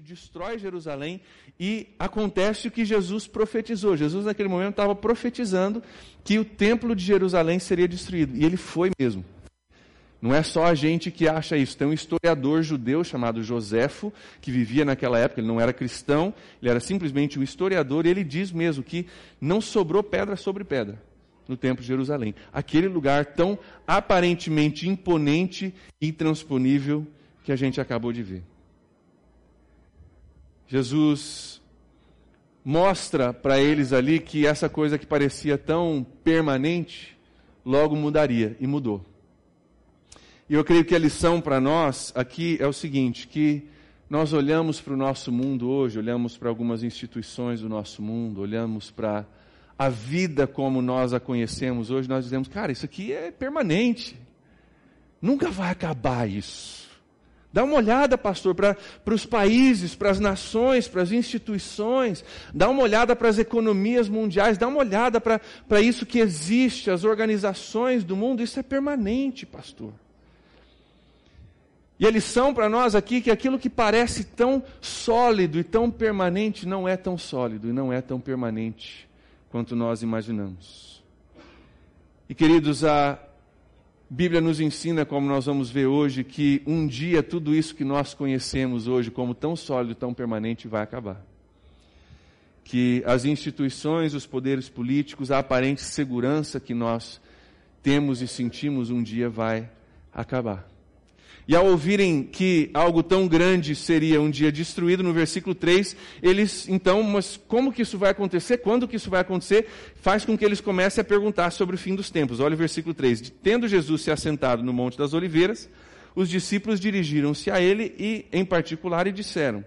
destrói Jerusalém e acontece o que Jesus profetizou. Jesus, naquele momento, estava profetizando que o templo de Jerusalém seria destruído. E ele foi mesmo. Não é só a gente que acha isso. Tem um historiador judeu chamado Joséfo, que vivia naquela época, ele não era cristão, ele era simplesmente um historiador, e ele diz mesmo que não sobrou pedra sobre pedra no Templo de Jerusalém. Aquele lugar tão aparentemente imponente e intransponível que a gente acabou de ver. Jesus mostra para eles ali que essa coisa que parecia tão permanente logo mudaria e mudou. E eu creio que a lição para nós aqui é o seguinte: que nós olhamos para o nosso mundo hoje, olhamos para algumas instituições do nosso mundo, olhamos para a vida como nós a conhecemos hoje, nós dizemos, cara, isso aqui é permanente. Nunca vai acabar isso. Dá uma olhada, pastor, para os países, para as nações, para as instituições, dá uma olhada para as economias mundiais, dá uma olhada para isso que existe, as organizações do mundo, isso é permanente, pastor. E a lição para nós aqui é que aquilo que parece tão sólido e tão permanente não é tão sólido e não é tão permanente quanto nós imaginamos. E queridos, a Bíblia nos ensina, como nós vamos ver hoje, que um dia tudo isso que nós conhecemos hoje como tão sólido, tão permanente, vai acabar. Que as instituições, os poderes políticos, a aparente segurança que nós temos e sentimos um dia vai acabar. E ao ouvirem que algo tão grande seria um dia destruído, no versículo 3, eles, então, mas como que isso vai acontecer? Quando que isso vai acontecer? Faz com que eles comecem a perguntar sobre o fim dos tempos. Olha o versículo 3. Tendo Jesus se assentado no Monte das Oliveiras, os discípulos dirigiram-se a ele e, em particular, e disseram: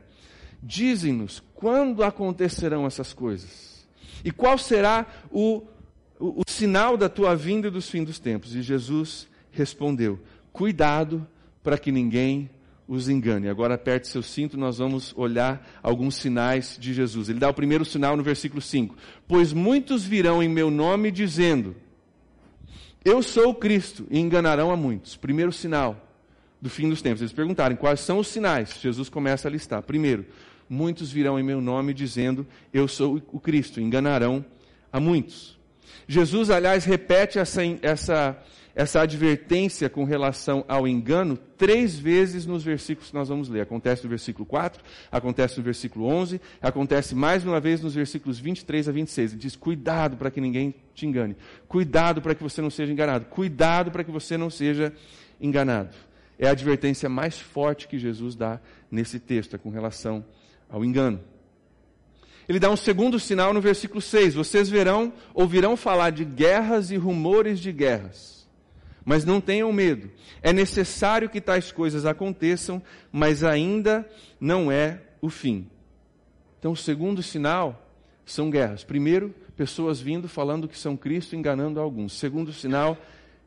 Dizem-nos quando acontecerão essas coisas? E qual será o, o, o sinal da tua vinda e dos fins dos tempos? E Jesus respondeu: Cuidado para que ninguém os engane. Agora aperte seu cinto, nós vamos olhar alguns sinais de Jesus. Ele dá o primeiro sinal no versículo 5: Pois muitos virão em meu nome dizendo: Eu sou o Cristo, e enganarão a muitos. Primeiro sinal do fim dos tempos. Eles perguntarem quais são os sinais. Jesus começa a listar. Primeiro, muitos virão em meu nome dizendo: Eu sou o Cristo, e enganarão a muitos. Jesus, aliás, repete essa, essa essa advertência com relação ao engano três vezes nos versículos que nós vamos ler. Acontece no versículo 4, acontece no versículo 11, acontece mais uma vez nos versículos 23 a 26. Ele diz: Cuidado para que ninguém te engane. Cuidado para que você não seja enganado. Cuidado para que você não seja enganado. É a advertência mais forte que Jesus dá nesse texto, é com relação ao engano. Ele dá um segundo sinal no versículo 6. Vocês verão, ouvirão falar de guerras e rumores de guerras. Mas não tenham medo. É necessário que tais coisas aconteçam, mas ainda não é o fim. Então, o segundo sinal são guerras. Primeiro, pessoas vindo falando que são Cristo, enganando alguns. Segundo sinal,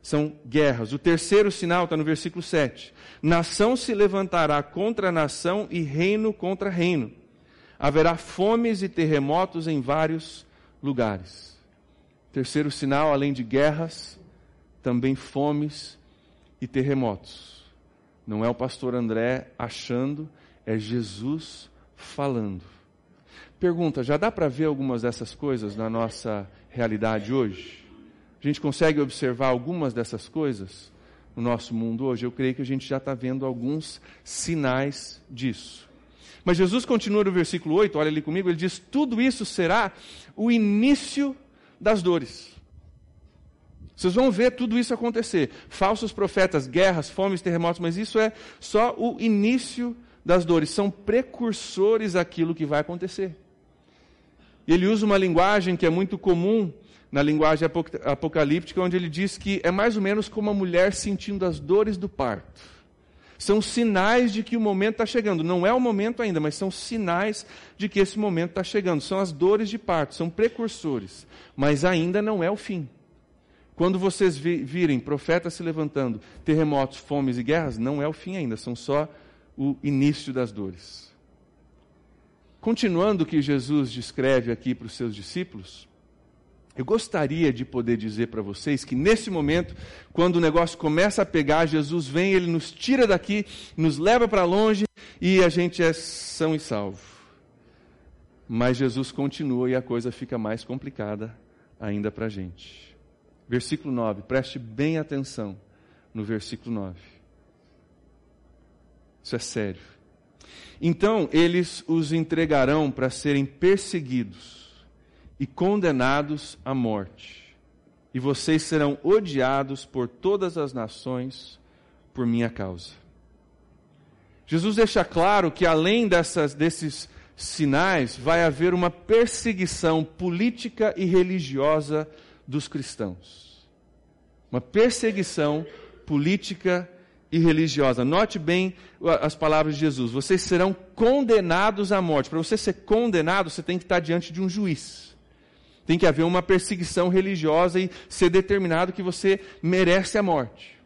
são guerras. O terceiro sinal está no versículo 7. Nação se levantará contra nação e reino contra reino. Haverá fomes e terremotos em vários lugares. Terceiro sinal, além de guerras, também fomes e terremotos. Não é o pastor André achando, é Jesus falando. Pergunta: já dá para ver algumas dessas coisas na nossa realidade hoje? A gente consegue observar algumas dessas coisas no nosso mundo hoje? Eu creio que a gente já está vendo alguns sinais disso. Mas Jesus continua no versículo 8, olha ali comigo, ele diz: tudo isso será o início das dores. Vocês vão ver tudo isso acontecer. Falsos profetas, guerras, fomes, terremotos, mas isso é só o início das dores. São precursores daquilo que vai acontecer. Ele usa uma linguagem que é muito comum na linguagem apocalíptica, onde ele diz que é mais ou menos como uma mulher sentindo as dores do parto. São sinais de que o momento está chegando. Não é o momento ainda, mas são sinais de que esse momento está chegando. São as dores de parto, são precursores. Mas ainda não é o fim. Quando vocês virem profetas se levantando, terremotos, fomes e guerras, não é o fim ainda, são só o início das dores. Continuando o que Jesus descreve aqui para os seus discípulos, Eu gostaria de poder dizer para vocês que nesse momento, quando o negócio começa a pegar, Jesus vem, ele nos tira daqui, nos leva para longe e a gente é são e salvo. Mas Jesus continua e a coisa fica mais complicada ainda para a gente. Versículo 9, preste bem atenção no versículo 9. Isso é sério. Então eles os entregarão para serem perseguidos e condenados à morte, e vocês serão odiados por todas as nações por minha causa. Jesus deixa claro que além dessas, desses sinais, vai haver uma perseguição política e religiosa dos cristãos. Uma perseguição política e religiosa. Note bem as palavras de Jesus. Vocês serão condenados à morte. Para você ser condenado, você tem que estar diante de um juiz. Tem que haver uma perseguição religiosa e ser determinado que você merece a morte.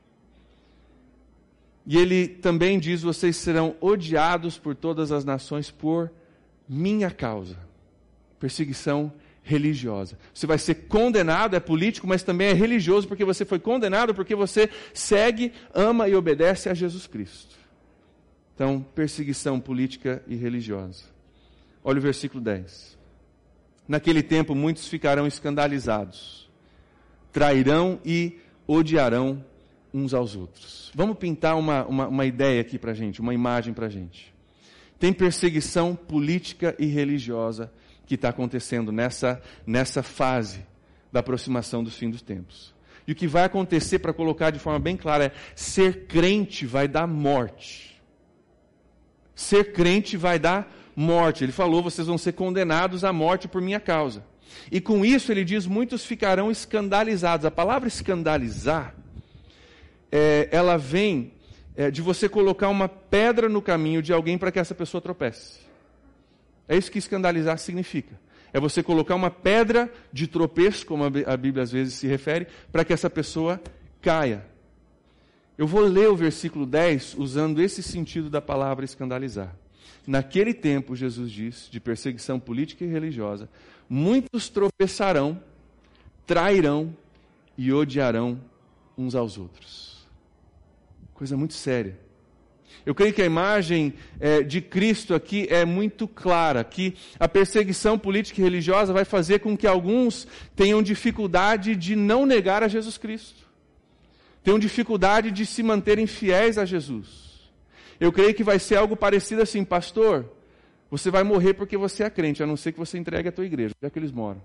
E ele também diz: vocês serão odiados por todas as nações por minha causa. Perseguição religiosa. Você vai ser condenado, é político, mas também é religioso, porque você foi condenado porque você segue, ama e obedece a Jesus Cristo. Então, perseguição política e religiosa. Olha o versículo 10. Naquele tempo, muitos ficarão escandalizados, trairão e odiarão uns aos outros. Vamos pintar uma, uma, uma ideia aqui para gente, uma imagem para gente. Tem perseguição política e religiosa que está acontecendo nessa, nessa fase da aproximação dos fins dos tempos. E o que vai acontecer, para colocar de forma bem clara, é ser crente vai dar morte. Ser crente vai dar morte. Ele falou: vocês vão ser condenados à morte por minha causa. E com isso ele diz: muitos ficarão escandalizados. A palavra escandalizar, é, ela vem é, de você colocar uma pedra no caminho de alguém para que essa pessoa tropece. É isso que escandalizar significa. É você colocar uma pedra de tropeço, como a Bíblia às vezes se refere, para que essa pessoa caia. Eu vou ler o versículo 10 usando esse sentido da palavra escandalizar. Naquele tempo, Jesus diz, de perseguição política e religiosa, muitos tropeçarão, trairão e odiarão uns aos outros. Coisa muito séria. Eu creio que a imagem é, de Cristo aqui é muito clara, que a perseguição política e religiosa vai fazer com que alguns tenham dificuldade de não negar a Jesus Cristo, tenham dificuldade de se manterem fiéis a Jesus. Eu creio que vai ser algo parecido assim, pastor. Você vai morrer porque você é crente, a não ser que você entregue a tua igreja, onde é que eles moram.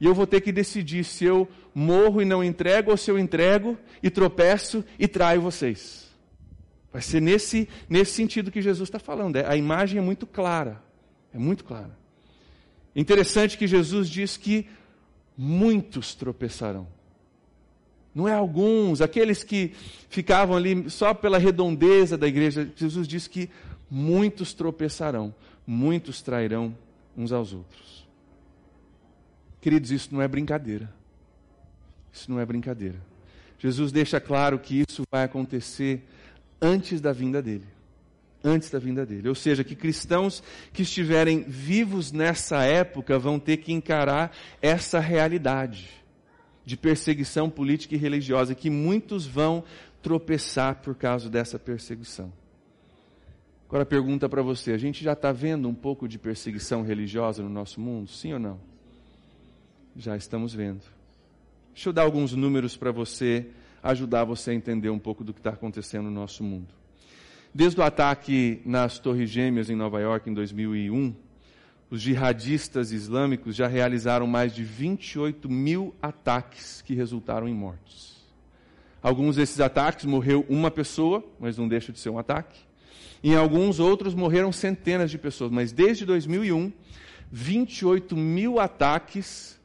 E eu vou ter que decidir se eu morro e não entrego, ou se eu entrego e tropeço e traio vocês. Vai ser nesse, nesse sentido que Jesus está falando. É, a imagem é muito clara. É muito clara. Interessante que Jesus diz que muitos tropeçarão. Não é alguns, aqueles que ficavam ali só pela redondeza da igreja. Jesus diz que muitos tropeçarão, muitos trairão uns aos outros. Queridos, isso não é brincadeira. Isso não é brincadeira. Jesus deixa claro que isso vai acontecer antes da vinda dele. Antes da vinda dele. Ou seja, que cristãos que estiverem vivos nessa época vão ter que encarar essa realidade de perseguição política e religiosa, que muitos vão tropeçar por causa dessa perseguição. Agora pergunta para você: a gente já está vendo um pouco de perseguição religiosa no nosso mundo? Sim ou não? Já estamos vendo. Deixa eu dar alguns números para você ajudar você a entender um pouco do que está acontecendo no nosso mundo. Desde o ataque nas Torres Gêmeas em Nova York em 2001, os jihadistas islâmicos já realizaram mais de 28 mil ataques que resultaram em mortes. Alguns desses ataques morreu uma pessoa, mas não deixa de ser um ataque. Em alguns outros morreram centenas de pessoas, mas desde 2001, 28 mil ataques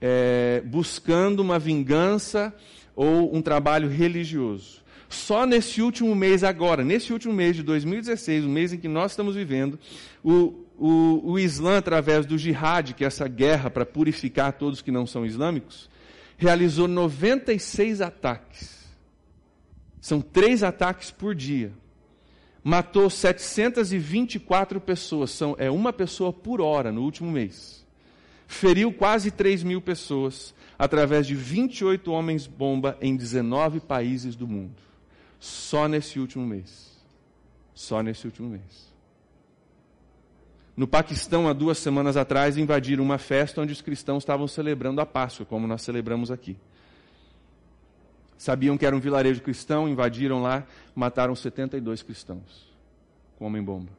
é, buscando uma vingança ou um trabalho religioso. Só nesse último mês agora, nesse último mês de 2016, o mês em que nós estamos vivendo, o, o, o Islã, através do jihad, que é essa guerra para purificar todos que não são islâmicos, realizou 96 ataques. São três ataques por dia. Matou 724 pessoas, são, é uma pessoa por hora no último mês. Feriu quase 3 mil pessoas através de 28 homens-bomba em 19 países do mundo. Só nesse último mês. Só nesse último mês. No Paquistão, há duas semanas atrás, invadiram uma festa onde os cristãos estavam celebrando a Páscoa, como nós celebramos aqui. Sabiam que era um vilarejo cristão, invadiram lá, mataram 72 cristãos com homem-bomba.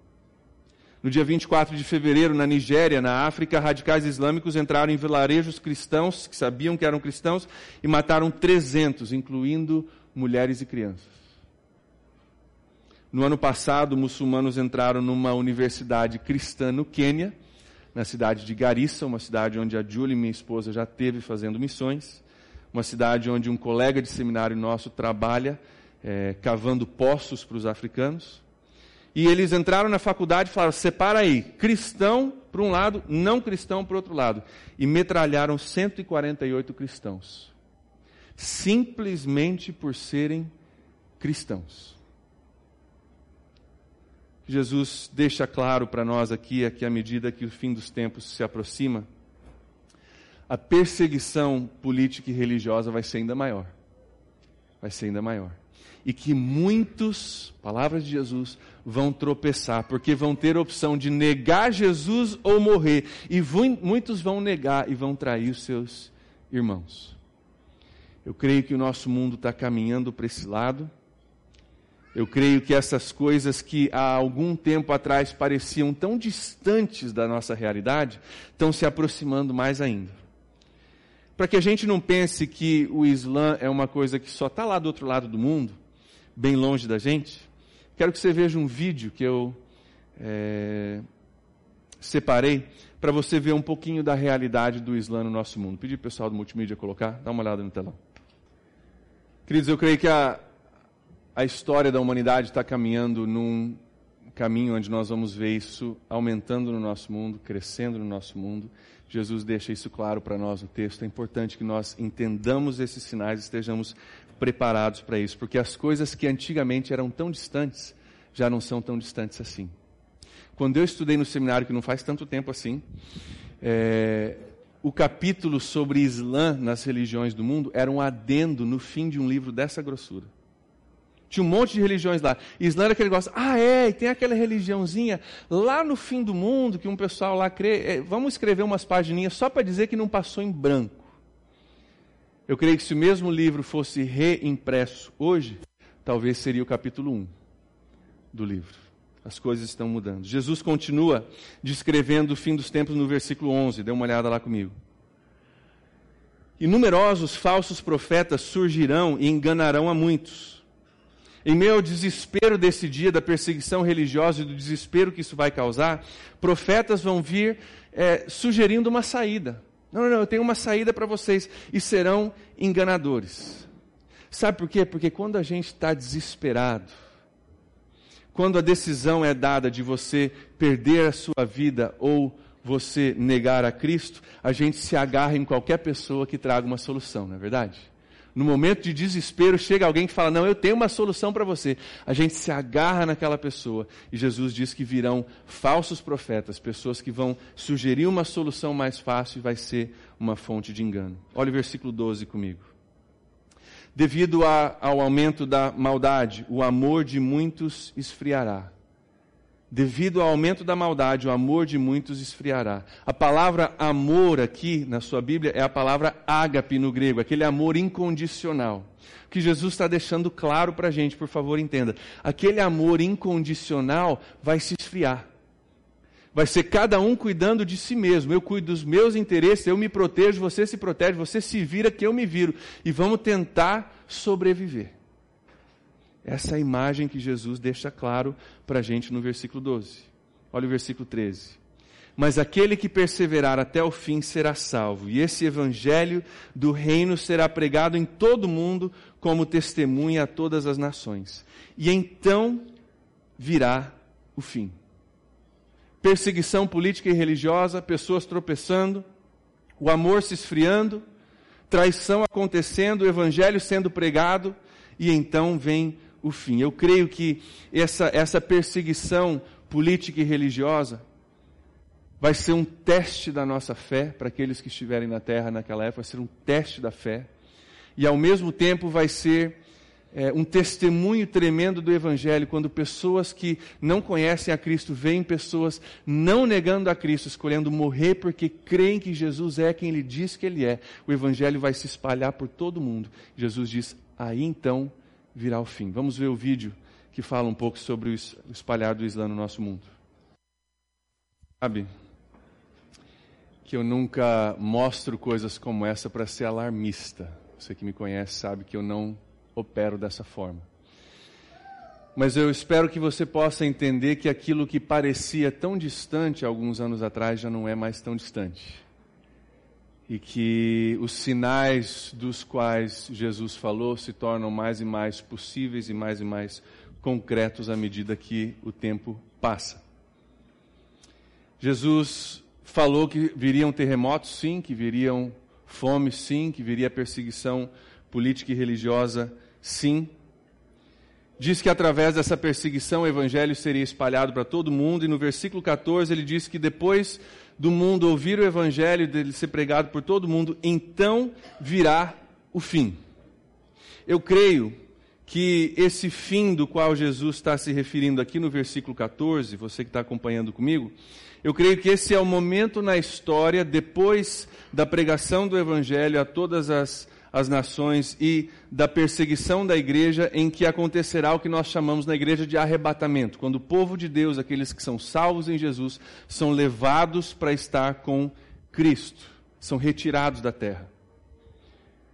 No dia 24 de fevereiro, na Nigéria, na África, radicais islâmicos entraram em vilarejos cristãos, que sabiam que eram cristãos, e mataram 300, incluindo mulheres e crianças. No ano passado, muçulmanos entraram numa universidade cristã no Quênia, na cidade de Garissa, uma cidade onde a Julie, minha esposa, já teve fazendo missões, uma cidade onde um colega de seminário nosso trabalha é, cavando poços para os africanos. E eles entraram na faculdade e falaram: separa aí, cristão para um lado, não cristão para o outro lado. E metralharam 148 cristãos. Simplesmente por serem cristãos. Jesus deixa claro para nós aqui, aqui à medida que o fim dos tempos se aproxima, a perseguição política e religiosa vai ser ainda maior. Vai ser ainda maior e que muitos, palavras de Jesus, vão tropeçar, porque vão ter a opção de negar Jesus ou morrer, e muitos vão negar e vão trair os seus irmãos. Eu creio que o nosso mundo está caminhando para esse lado. Eu creio que essas coisas que há algum tempo atrás pareciam tão distantes da nossa realidade, estão se aproximando mais ainda. Para que a gente não pense que o Islã é uma coisa que só está lá do outro lado do mundo, bem longe da gente, quero que você veja um vídeo que eu é, separei para você ver um pouquinho da realidade do Islã no nosso mundo. Pedi para o pessoal do multimídia colocar, dá uma olhada no telão. Queridos, eu creio que a, a história da humanidade está caminhando num caminho onde nós vamos ver isso aumentando no nosso mundo, crescendo no nosso mundo. Jesus deixa isso claro para nós no texto. É importante que nós entendamos esses sinais estejamos preparados para isso, porque as coisas que antigamente eram tão distantes já não são tão distantes assim. Quando eu estudei no seminário, que não faz tanto tempo assim, é, o capítulo sobre Islã nas religiões do mundo era um adendo no fim de um livro dessa grossura. Tinha um monte de religiões lá. Islã era aquele negócio, ah é, e tem aquela religiãozinha lá no fim do mundo que um pessoal lá crê. É, vamos escrever umas pagininhas só para dizer que não passou em branco. Eu creio que se o mesmo livro fosse reimpresso hoje, talvez seria o capítulo 1 do livro. As coisas estão mudando. Jesus continua descrevendo o fim dos tempos no versículo 11. Dê uma olhada lá comigo. E numerosos falsos profetas surgirão e enganarão a muitos. Em meio ao desespero desse dia, da perseguição religiosa e do desespero que isso vai causar, profetas vão vir é, sugerindo uma saída. Não, não, não, eu tenho uma saída para vocês. E serão enganadores. Sabe por quê? Porque quando a gente está desesperado, quando a decisão é dada de você perder a sua vida ou você negar a Cristo, a gente se agarra em qualquer pessoa que traga uma solução, não é verdade? No momento de desespero, chega alguém que fala: Não, eu tenho uma solução para você. A gente se agarra naquela pessoa. E Jesus diz que virão falsos profetas, pessoas que vão sugerir uma solução mais fácil e vai ser uma fonte de engano. Olha o versículo 12 comigo. Devido a, ao aumento da maldade, o amor de muitos esfriará Devido ao aumento da maldade, o amor de muitos esfriará. A palavra amor aqui na sua Bíblia é a palavra ágape no grego, aquele amor incondicional. O que Jesus está deixando claro para a gente, por favor, entenda. Aquele amor incondicional vai se esfriar. Vai ser cada um cuidando de si mesmo. Eu cuido dos meus interesses, eu me protejo, você se protege, você se vira que eu me viro. E vamos tentar sobreviver. Essa é a imagem que Jesus deixa claro para a gente no versículo 12. Olha o versículo 13. Mas aquele que perseverar até o fim será salvo, e esse evangelho do reino será pregado em todo o mundo como testemunha a todas as nações. E então virá o fim. Perseguição política e religiosa, pessoas tropeçando, o amor se esfriando, traição acontecendo, o evangelho sendo pregado, e então vem o fim. Eu creio que essa, essa perseguição política e religiosa vai ser um teste da nossa fé para aqueles que estiverem na terra naquela época, vai ser um teste da fé. E ao mesmo tempo vai ser é, um testemunho tremendo do Evangelho, quando pessoas que não conhecem a Cristo veem pessoas não negando a Cristo, escolhendo morrer porque creem que Jesus é quem ele diz que ele é. O Evangelho vai se espalhar por todo mundo. Jesus diz: aí então virá o fim. Vamos ver o vídeo que fala um pouco sobre o espalhar do Islã no nosso mundo. Sabe que eu nunca mostro coisas como essa para ser alarmista. Você que me conhece sabe que eu não opero dessa forma. Mas eu espero que você possa entender que aquilo que parecia tão distante alguns anos atrás já não é mais tão distante. E que os sinais dos quais Jesus falou se tornam mais e mais possíveis e mais e mais concretos à medida que o tempo passa. Jesus falou que viriam terremotos, sim, que viriam fome, sim, que viria perseguição política e religiosa, Sim. Diz que através dessa perseguição o evangelho seria espalhado para todo mundo, e no versículo 14 ele diz que depois do mundo ouvir o evangelho, dele ser pregado por todo mundo, então virá o fim. Eu creio que esse fim do qual Jesus está se referindo aqui no versículo 14, você que está acompanhando comigo, eu creio que esse é o momento na história, depois da pregação do Evangelho a todas as as nações e da perseguição da igreja, em que acontecerá o que nós chamamos na igreja de arrebatamento, quando o povo de Deus, aqueles que são salvos em Jesus, são levados para estar com Cristo, são retirados da terra.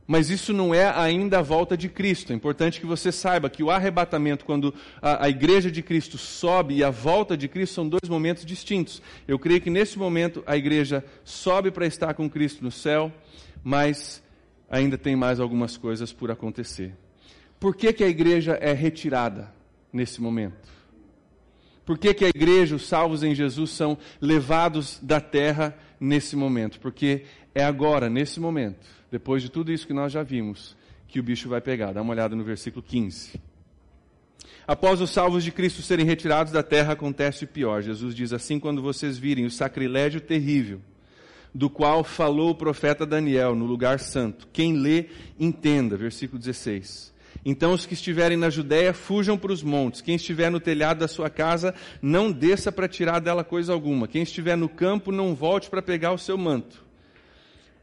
Mas isso não é ainda a volta de Cristo. É importante que você saiba que o arrebatamento, quando a, a, igreja de Cristo sobe, e a volta de Cristo são dois momentos distintos. Eu creio que nesse momento a igreja sobe para estar com Cristo no céu, mas ainda tem mais algumas coisas por acontecer. Por que, que a igreja é retirada nesse momento? Por que, que a igreja, os salvos em Jesus, são levados da terra nesse momento? Porque é agora, nesse momento, depois de tudo isso que nós já vimos, que o bicho vai pegar. Dá uma olhada no versículo 15. Após os salvos de Cristo serem retirados da terra, acontece o pior. Jesus diz assim: quando vocês virem o sacrilégio terrível do qual falou o profeta Daniel no lugar santo. Quem lê, entenda. Versículo 16. Então os que estiverem na Judéia fujam para os montes. Quem estiver no telhado da sua casa, não desça para tirar dela coisa alguma. Quem estiver no campo, não volte para pegar o seu manto.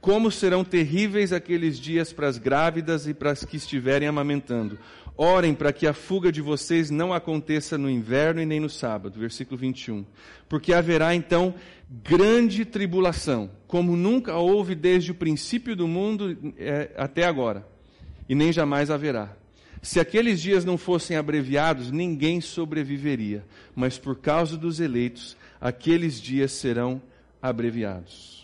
Como serão terríveis aqueles dias para as grávidas e para as que estiverem amamentando. Orem para que a fuga de vocês não aconteça no inverno e nem no sábado. Versículo 21. Porque haverá então grande tribulação, como nunca houve desde o princípio do mundo é, até agora, e nem jamais haverá. Se aqueles dias não fossem abreviados, ninguém sobreviveria, mas por causa dos eleitos, aqueles dias serão abreviados.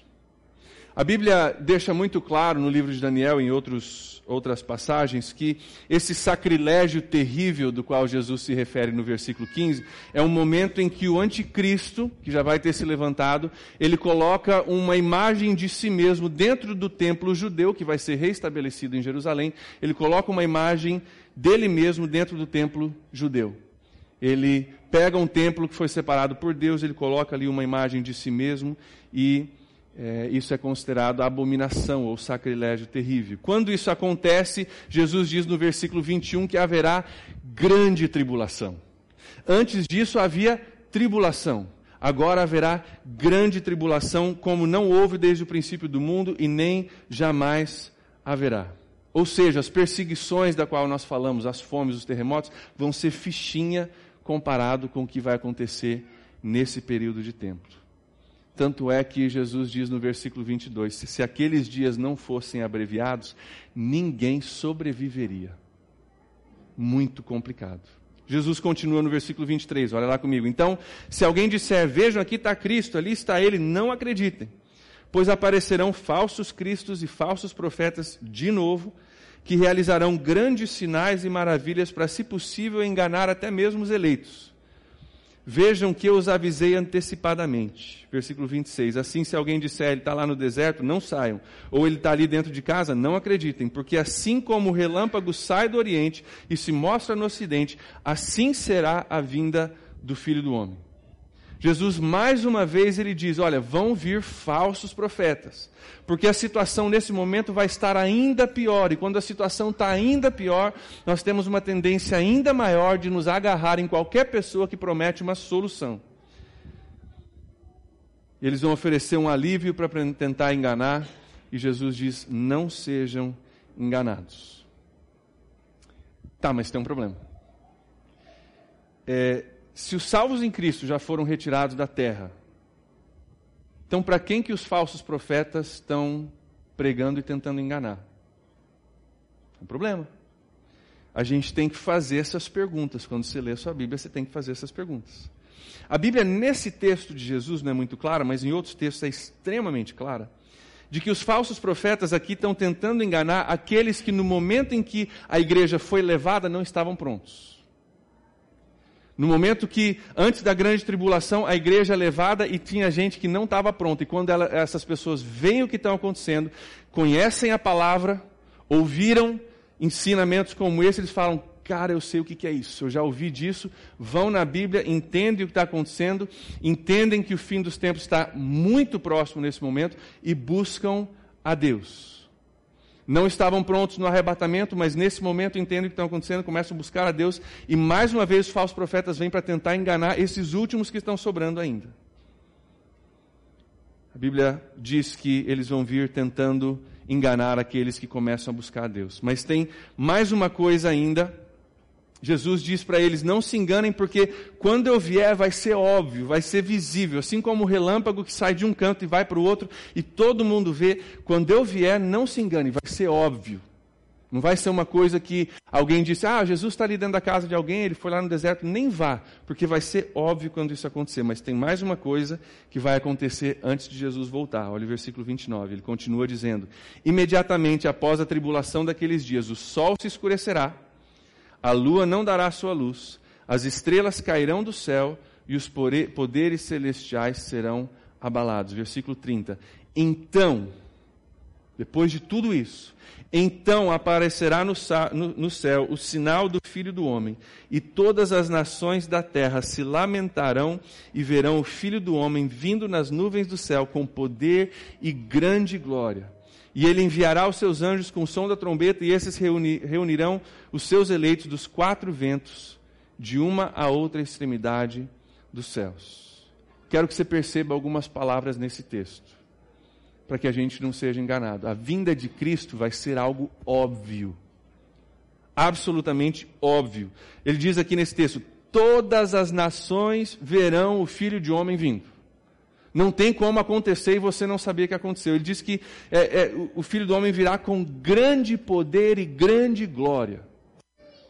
A Bíblia deixa muito claro no livro de Daniel e em outros, outras passagens que esse sacrilégio terrível do qual Jesus se refere no versículo 15 é um momento em que o anticristo, que já vai ter se levantado, ele coloca uma imagem de si mesmo dentro do templo judeu, que vai ser reestabelecido em Jerusalém, ele coloca uma imagem dele mesmo dentro do templo judeu. Ele pega um templo que foi separado por Deus, ele coloca ali uma imagem de si mesmo e é, isso é considerado abominação ou sacrilégio terrível. Quando isso acontece, Jesus diz no versículo 21 que haverá grande tribulação. Antes disso havia tribulação. Agora haverá grande tribulação, como não houve desde o princípio do mundo e nem jamais haverá. Ou seja, as perseguições da qual nós falamos, as fomes, os terremotos, vão ser fichinha comparado com o que vai acontecer nesse período de tempo. Tanto é que Jesus diz no versículo 22: se, aqueles dias não fossem abreviados, ninguém sobreviveria. Muito complicado. Jesus continua no versículo 23, olha lá comigo. Então, se alguém disser, vejam, aqui está Cristo, ali está Ele, não acreditem, pois aparecerão falsos cristos e falsos profetas de novo, que realizarão grandes sinais e maravilhas para, se possível, enganar até mesmo os eleitos. Vejam que eu os avisei antecipadamente. Versículo 26. Assim, se alguém disser ele está lá no deserto, não saiam. Ou ele está ali dentro de casa, não acreditem. Porque assim como o relâmpago sai do oriente e se mostra no ocidente, assim será a vinda do filho do homem. Jesus mais uma vez ele diz: "Olha, vão vir falsos profetas, porque a situação nesse momento vai estar ainda pior, e quando a situação está ainda pior, nós temos uma tendência ainda maior de nos agarrar em qualquer pessoa que promete uma solução. Eles vão oferecer um alívio para tentar enganar, e Jesus diz: "Não sejam enganados". Tá, mas tem um problema. É, se os salvos em Cristo já foram retirados da terra, então para quem que os falsos profetas estão pregando e tentando enganar? É um problema. A gente tem que fazer essas perguntas. Quando você lê a sua Bíblia, você tem que fazer essas perguntas. A Bíblia, nesse texto de Jesus, não é muito clara, mas em outros textos é extremamente clara, de que os falsos profetas aqui estão tentando enganar aqueles que, no momento em que a igreja foi levada, não estavam prontos. No momento que, antes da grande tribulação, a igreja é levada e tinha gente que não estava pronta. E quando ela, essas pessoas veem o que está acontecendo, conhecem a palavra, ouviram ensinamentos como esse, eles falam: Cara, eu sei o que, que é isso, eu já ouvi disso. Vão na Bíblia, entendem o que está acontecendo, entendem que o fim dos tempos está muito próximo nesse momento e buscam a Deus não estavam prontos no arrebatamento, mas nesse momento entendem o que está acontecendo, começam a buscar a Deus, e mais uma vez os falsos profetas vêm para tentar enganar esses últimos que estão sobrando ainda. A Bíblia diz que eles vão vir tentando enganar aqueles que começam a buscar a Deus. Mas tem mais uma coisa ainda Jesus diz para eles: não se enganem, porque quando eu vier vai ser óbvio, vai ser visível, assim como o relâmpago que sai de um canto e vai para o outro e todo mundo vê. Quando eu vier, não se engane, vai ser óbvio. Não vai ser uma coisa que alguém disse: ah, Jesus está ali dentro da casa de alguém, ele foi lá no deserto. Nem vá, porque vai ser óbvio quando isso acontecer. Mas tem mais uma coisa que vai acontecer antes de Jesus voltar. Olha o versículo 29, ele continua dizendo: imediatamente após a tribulação daqueles dias, o sol se escurecerá a lua não dará sua luz, as estrelas cairão do céu e os poderes celestiais serão abalados. Versículo 30. Então, depois de tudo isso, então aparecerá no, no, céu o sinal do Filho do Homem, e todas as nações da terra se lamentarão e verão o Filho do Homem vindo nas nuvens do céu com poder e grande glória. E ele enviará os seus anjos com o som da trombeta, e esses reuni reunirão os seus eleitos dos quatro ventos, de uma a outra extremidade dos céus. Quero que você perceba algumas palavras nesse texto, para que a gente não seja enganado. A vinda de Cristo vai ser algo óbvio, absolutamente óbvio. Ele diz aqui nesse texto: todas as nações verão o Filho de Homem vindo. Não tem como acontecer e você não saber que aconteceu. Ele diz que é, é, o filho do homem virá com grande poder e grande glória.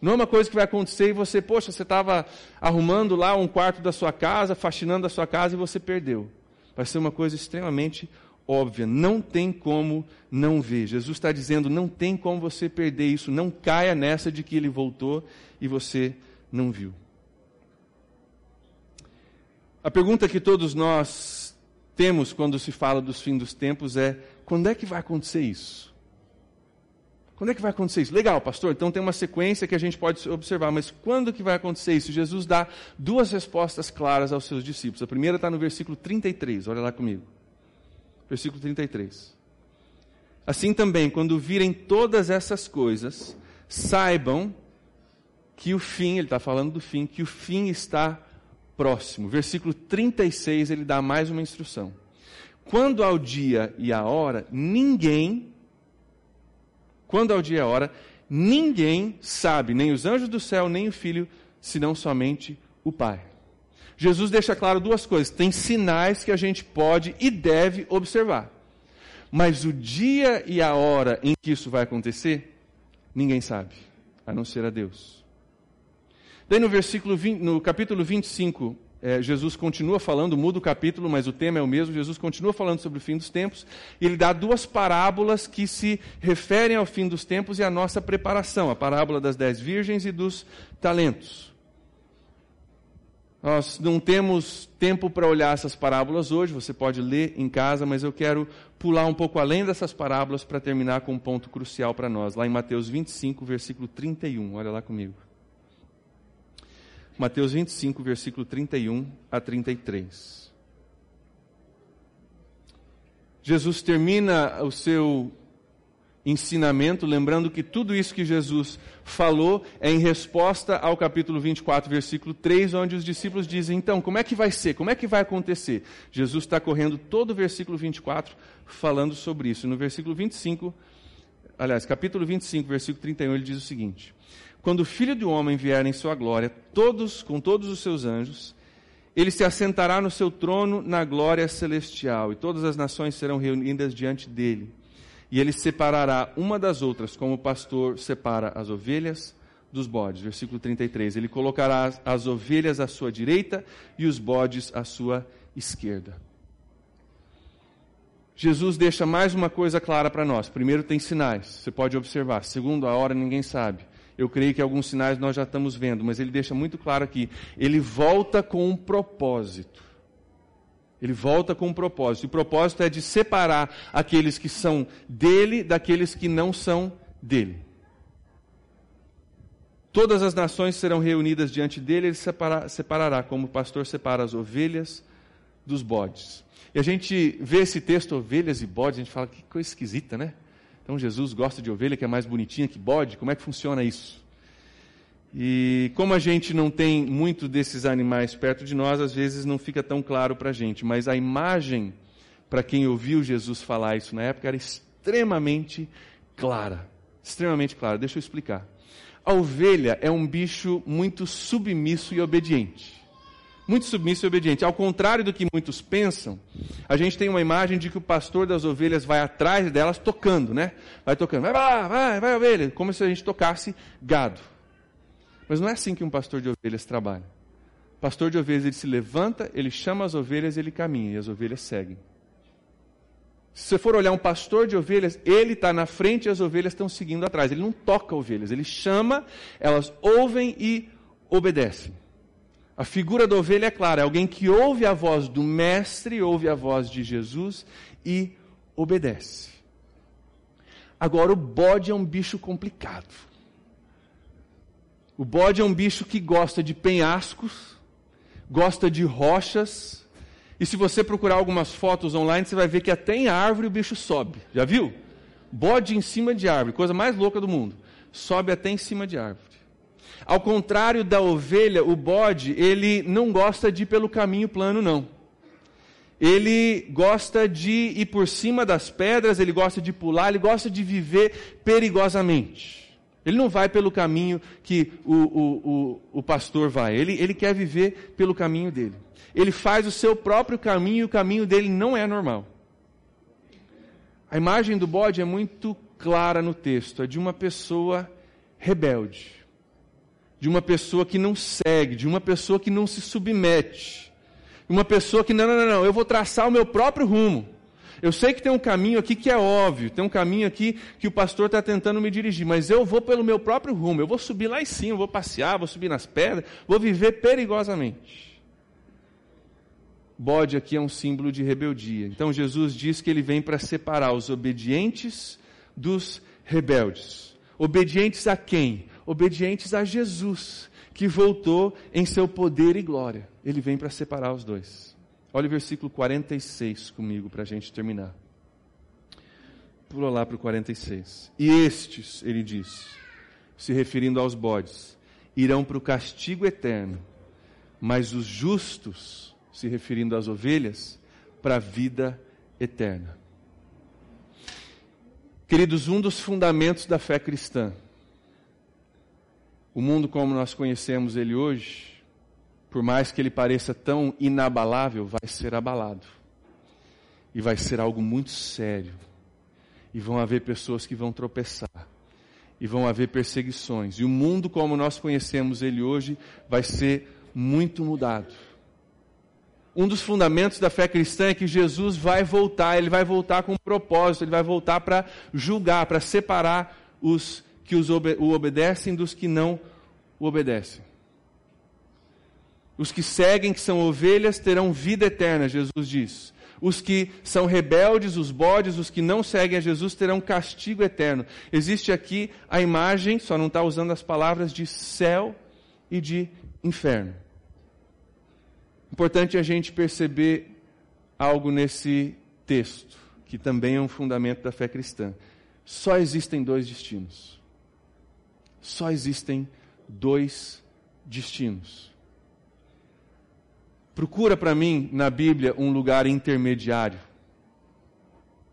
Não é uma coisa que vai acontecer e você, poxa, você estava arrumando lá um quarto da sua casa, faxinando a sua casa e você perdeu. Vai ser uma coisa extremamente óbvia. Não tem como não ver. Jesus está dizendo: não tem como você perder isso. Não caia nessa de que ele voltou e você não viu. A pergunta que todos nós temos quando se fala dos fins dos tempos é: quando é que vai acontecer isso? Quando é que vai acontecer isso? Legal, pastor, então tem uma sequência que a gente pode observar, mas quando que vai acontecer isso? Jesus dá duas respostas claras aos seus discípulos. A primeira está no versículo 33, olha lá comigo. Versículo 33. Assim também, quando virem todas essas coisas, saibam que o fim, ele está falando do fim, que o fim está próximo. Versículo 36, ele dá mais uma instrução. Quando ao dia e a hora, ninguém, quando ao dia e a hora, ninguém sabe, nem os anjos do céu, nem o filho, senão somente o Pai. Jesus deixa claro duas coisas: tem sinais que a gente pode e deve observar. Mas o dia e a hora em que isso vai acontecer, ninguém sabe, a não ser a Deus. Daí no versículo 20, no capítulo 25, é, Jesus continua falando, muda o capítulo, mas o tema é o mesmo. Jesus continua falando sobre o fim dos tempos. E ele dá duas parábolas que se referem ao fim dos tempos e à nossa preparação: a parábola das dez virgens e dos talentos. Nós não temos tempo para olhar essas parábolas hoje, você pode ler em casa, mas eu quero pular um pouco além dessas parábolas para terminar com um ponto crucial para nós, lá em Mateus 25, versículo 31. Olha lá comigo. Mateus 25, versículo 31 a 33. Jesus termina o seu ensinamento, lembrando que tudo isso que Jesus falou é em resposta ao capítulo 24, versículo 3, onde os discípulos dizem: então, como é que vai ser? Como é que vai acontecer? Jesus está correndo todo o versículo 24 falando sobre isso. No versículo 25, aliás, capítulo 25, versículo 31, ele diz o seguinte: Quando o filho do homem vier em sua glória, todos, com todos os seus anjos, ele se assentará no seu trono na glória celestial, e todas as nações serão reunidas diante dele e ele separará uma das outras, como o pastor separa as ovelhas dos bodes. Versículo 33. Ele colocará as ovelhas à sua direita e os bodes à sua esquerda. Jesus deixa mais uma coisa clara para nós. Primeiro, tem sinais, você pode observar. Segundo, a hora ninguém sabe. Eu creio que alguns sinais nós já estamos vendo, mas ele deixa muito claro aqui. Ele volta com um propósito. Ele volta com um propósito. E o propósito é de separar aqueles que são dele daqueles que não são dele. Todas as nações serão reunidas diante dele, ele separa, separará, como o pastor separa as ovelhas dos bodes. E a gente vê esse texto, ovelhas e bodes, a gente fala que coisa esquisita, né? Então Jesus gosta de ovelha que é mais bonitinha que bode, como é que funciona isso? E como a gente não tem muito desses animais perto de nós, às vezes não fica tão claro para a gente. Mas a imagem, para quem ouviu Jesus falar isso na época, era extremamente clara. Extremamente clara. Deixa eu explicar. A ovelha é um bicho muito submisso e obediente. Muito submisso e obediente. Ao contrário do que muitos pensam, a gente tem uma imagem de que o pastor das ovelhas vai atrás delas tocando, né? Vai tocando, vai, vai, vai, vai ovelha, como se a gente tocasse gado. Mas não é assim que um pastor de ovelhas trabalha. O pastor de ovelhas ele se levanta, ele chama as ovelhas, ele caminha e as ovelhas seguem. Se você for olhar um pastor de ovelhas, ele está na frente e as ovelhas estão seguindo atrás. Ele não toca ovelhas, ele chama, elas ouvem e obedecem. A figura da ovelha é clara, é alguém que ouve a voz do Mestre, ouve a voz de Jesus e obedece. Agora, o bode é um bicho complicado. O bode é um bicho que gosta de penhascos, gosta de rochas, e se você procurar algumas fotos online, você vai ver que até em árvore o bicho sobe. Já viu? Bode em cima de árvore, coisa mais louca do mundo. Sobe até em cima de árvore. Ao contrário da ovelha, o bode, ele não gosta de ir pelo caminho plano, não. Ele gosta de ir por cima das pedras, ele gosta de pular, ele gosta de viver perigosamente. Ele não vai pelo caminho que o, o, o, o pastor vai. Ele, ele quer viver pelo caminho dele. Ele faz o seu próprio caminho e o caminho dele não é normal. A imagem do bode é muito clara no texto. É de uma pessoa rebelde. De uma pessoa que não segue. De uma pessoa que não se submete. Uma pessoa que, não, não, não, não eu vou traçar o meu próprio rumo. Eu sei que tem um caminho aqui que é óbvio, tem um caminho aqui que o pastor está tentando me dirigir, mas eu vou pelo meu próprio rumo, eu vou subir lá em cima, vou passear, vou subir nas pedras, vou viver perigosamente. Bode aqui é um símbolo de rebeldia. Então Jesus diz que ele vem para separar os obedientes dos rebeldes. Obedientes a quem? Obedientes a Jesus, que voltou em seu poder e glória. Ele vem para separar os dois. Olha o versículo 46 comigo para a gente terminar. Pula lá para o 46. E estes, ele diz, se referindo aos bodes, irão para o castigo eterno, mas os justos, se referindo às ovelhas, para a vida eterna. Queridos, um dos fundamentos da fé cristã, o mundo como nós conhecemos ele hoje, por mais que ele pareça tão inabalável, vai ser abalado. E vai ser algo muito sério. E vão haver pessoas que vão tropeçar. E vão haver perseguições. E o mundo como nós conhecemos ele hoje vai ser muito mudado. Um dos fundamentos da fé cristã é que Jesus vai voltar, ele vai voltar com um propósito, ele vai voltar para julgar, para separar os que os o obedecem dos que não o obedecem. Os que seguem, que são ovelhas, terão vida eterna, Jesus diz. Os que são rebeldes, os bodes, os que não seguem a Jesus, terão castigo eterno. Existe aqui a imagem, só não está usando as palavras de céu e de inferno. Importante a gente perceber algo nesse texto, que também é um fundamento da fé cristã. Só existem dois destinos. Só existem dois destinos. Procura para mim na Bíblia um lugar intermediário.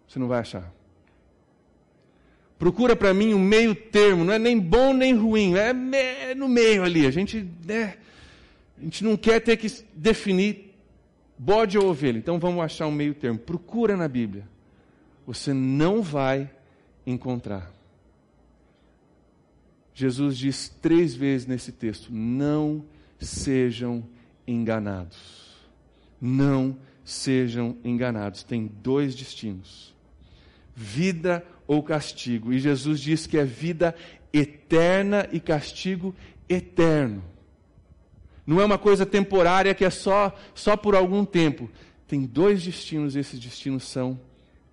Você não vai achar. Procura para mim um meio termo, não é nem bom nem ruim, é, é no meio ali. A gente, né, a gente não quer ter que definir bode ou ovelha, então vamos achar um meio termo. Procura na Bíblia. Você não vai encontrar. Jesus diz três vezes nesse texto: não sejam enganados. Não sejam enganados. Tem dois destinos: vida ou castigo. E Jesus diz que é vida eterna e castigo eterno. Não é uma coisa temporária que é só, só por algum tempo. Tem dois destinos, e esses destinos são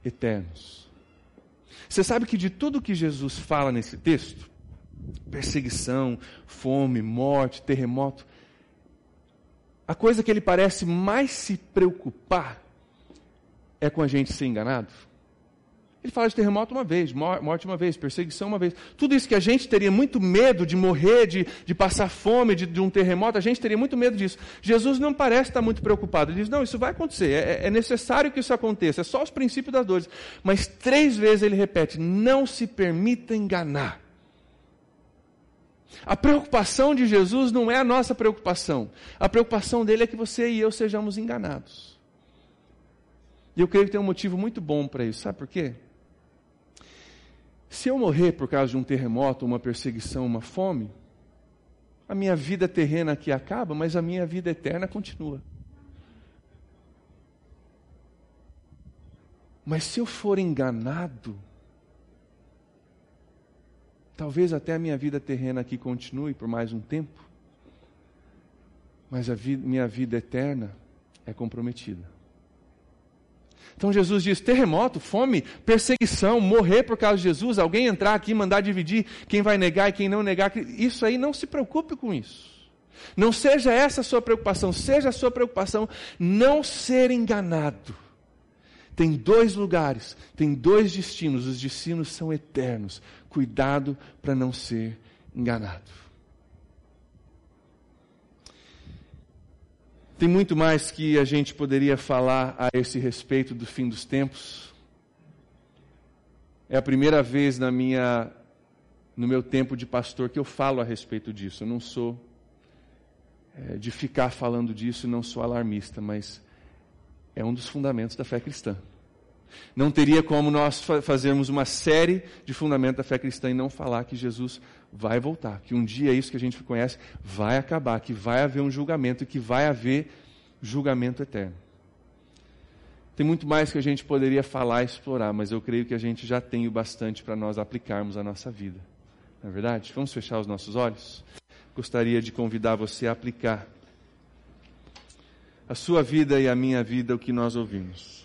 eternos. Você sabe que de tudo que Jesus fala nesse texto, perseguição, fome, morte, terremoto, a coisa que ele parece mais se preocupar é com a gente ser enganado. Ele fala de terremoto uma vez, morte uma vez, perseguição uma vez. Tudo isso que a gente teria muito medo de morrer, de, de passar fome, de, de, um terremoto, a gente teria muito medo disso. Jesus não parece estar muito preocupado. Ele diz: não, isso vai acontecer, é, é necessário que isso aconteça, é só os princípios das dores. Mas três vezes ele repete: não se permita enganar. A preocupação de Jesus não é a nossa preocupação. A preocupação dele é que você e eu sejamos enganados. E eu creio que tem um motivo muito bom para isso. Sabe por quê? Se eu morrer por causa de um terremoto, uma perseguição, uma fome, a minha vida terrena aqui acaba, mas a minha vida eterna continua. Mas se eu for enganado, talvez até a minha vida terrena aqui continue por mais um tempo, mas a vida, minha vida eterna é comprometida. Então Jesus diz: terremoto, fome, perseguição, morrer por causa de Jesus, alguém entrar aqui mandar dividir quem vai negar e quem não negar. Isso aí não se preocupe com isso. Não seja essa a sua preocupação, seja a sua preocupação não ser enganado. Tem dois lugares, tem dois destinos, os destinos são eternos. Cuidado para não ser enganado. Tem muito mais que a gente poderia falar a esse respeito do fim dos tempos. É a primeira vez na minha no meu tempo de pastor que eu falo a respeito disso. Eu não sou é, de ficar falando disso, não sou alarmista, mas é um dos fundamentos da fé cristã. Não teria como nós fazermos uma série de fundamentos da fé cristã e não falar que Jesus vai voltar, que um dia isso que a gente conhece vai acabar, que vai haver um julgamento e que vai haver julgamento eterno. Tem muito mais que a gente poderia falar e explorar, mas eu creio que a gente já tem o bastante para nós aplicarmos a nossa vida. Não é verdade? Vamos fechar os nossos olhos? Gostaria de convidar você a aplicar a sua vida e a minha vida o que nós ouvimos.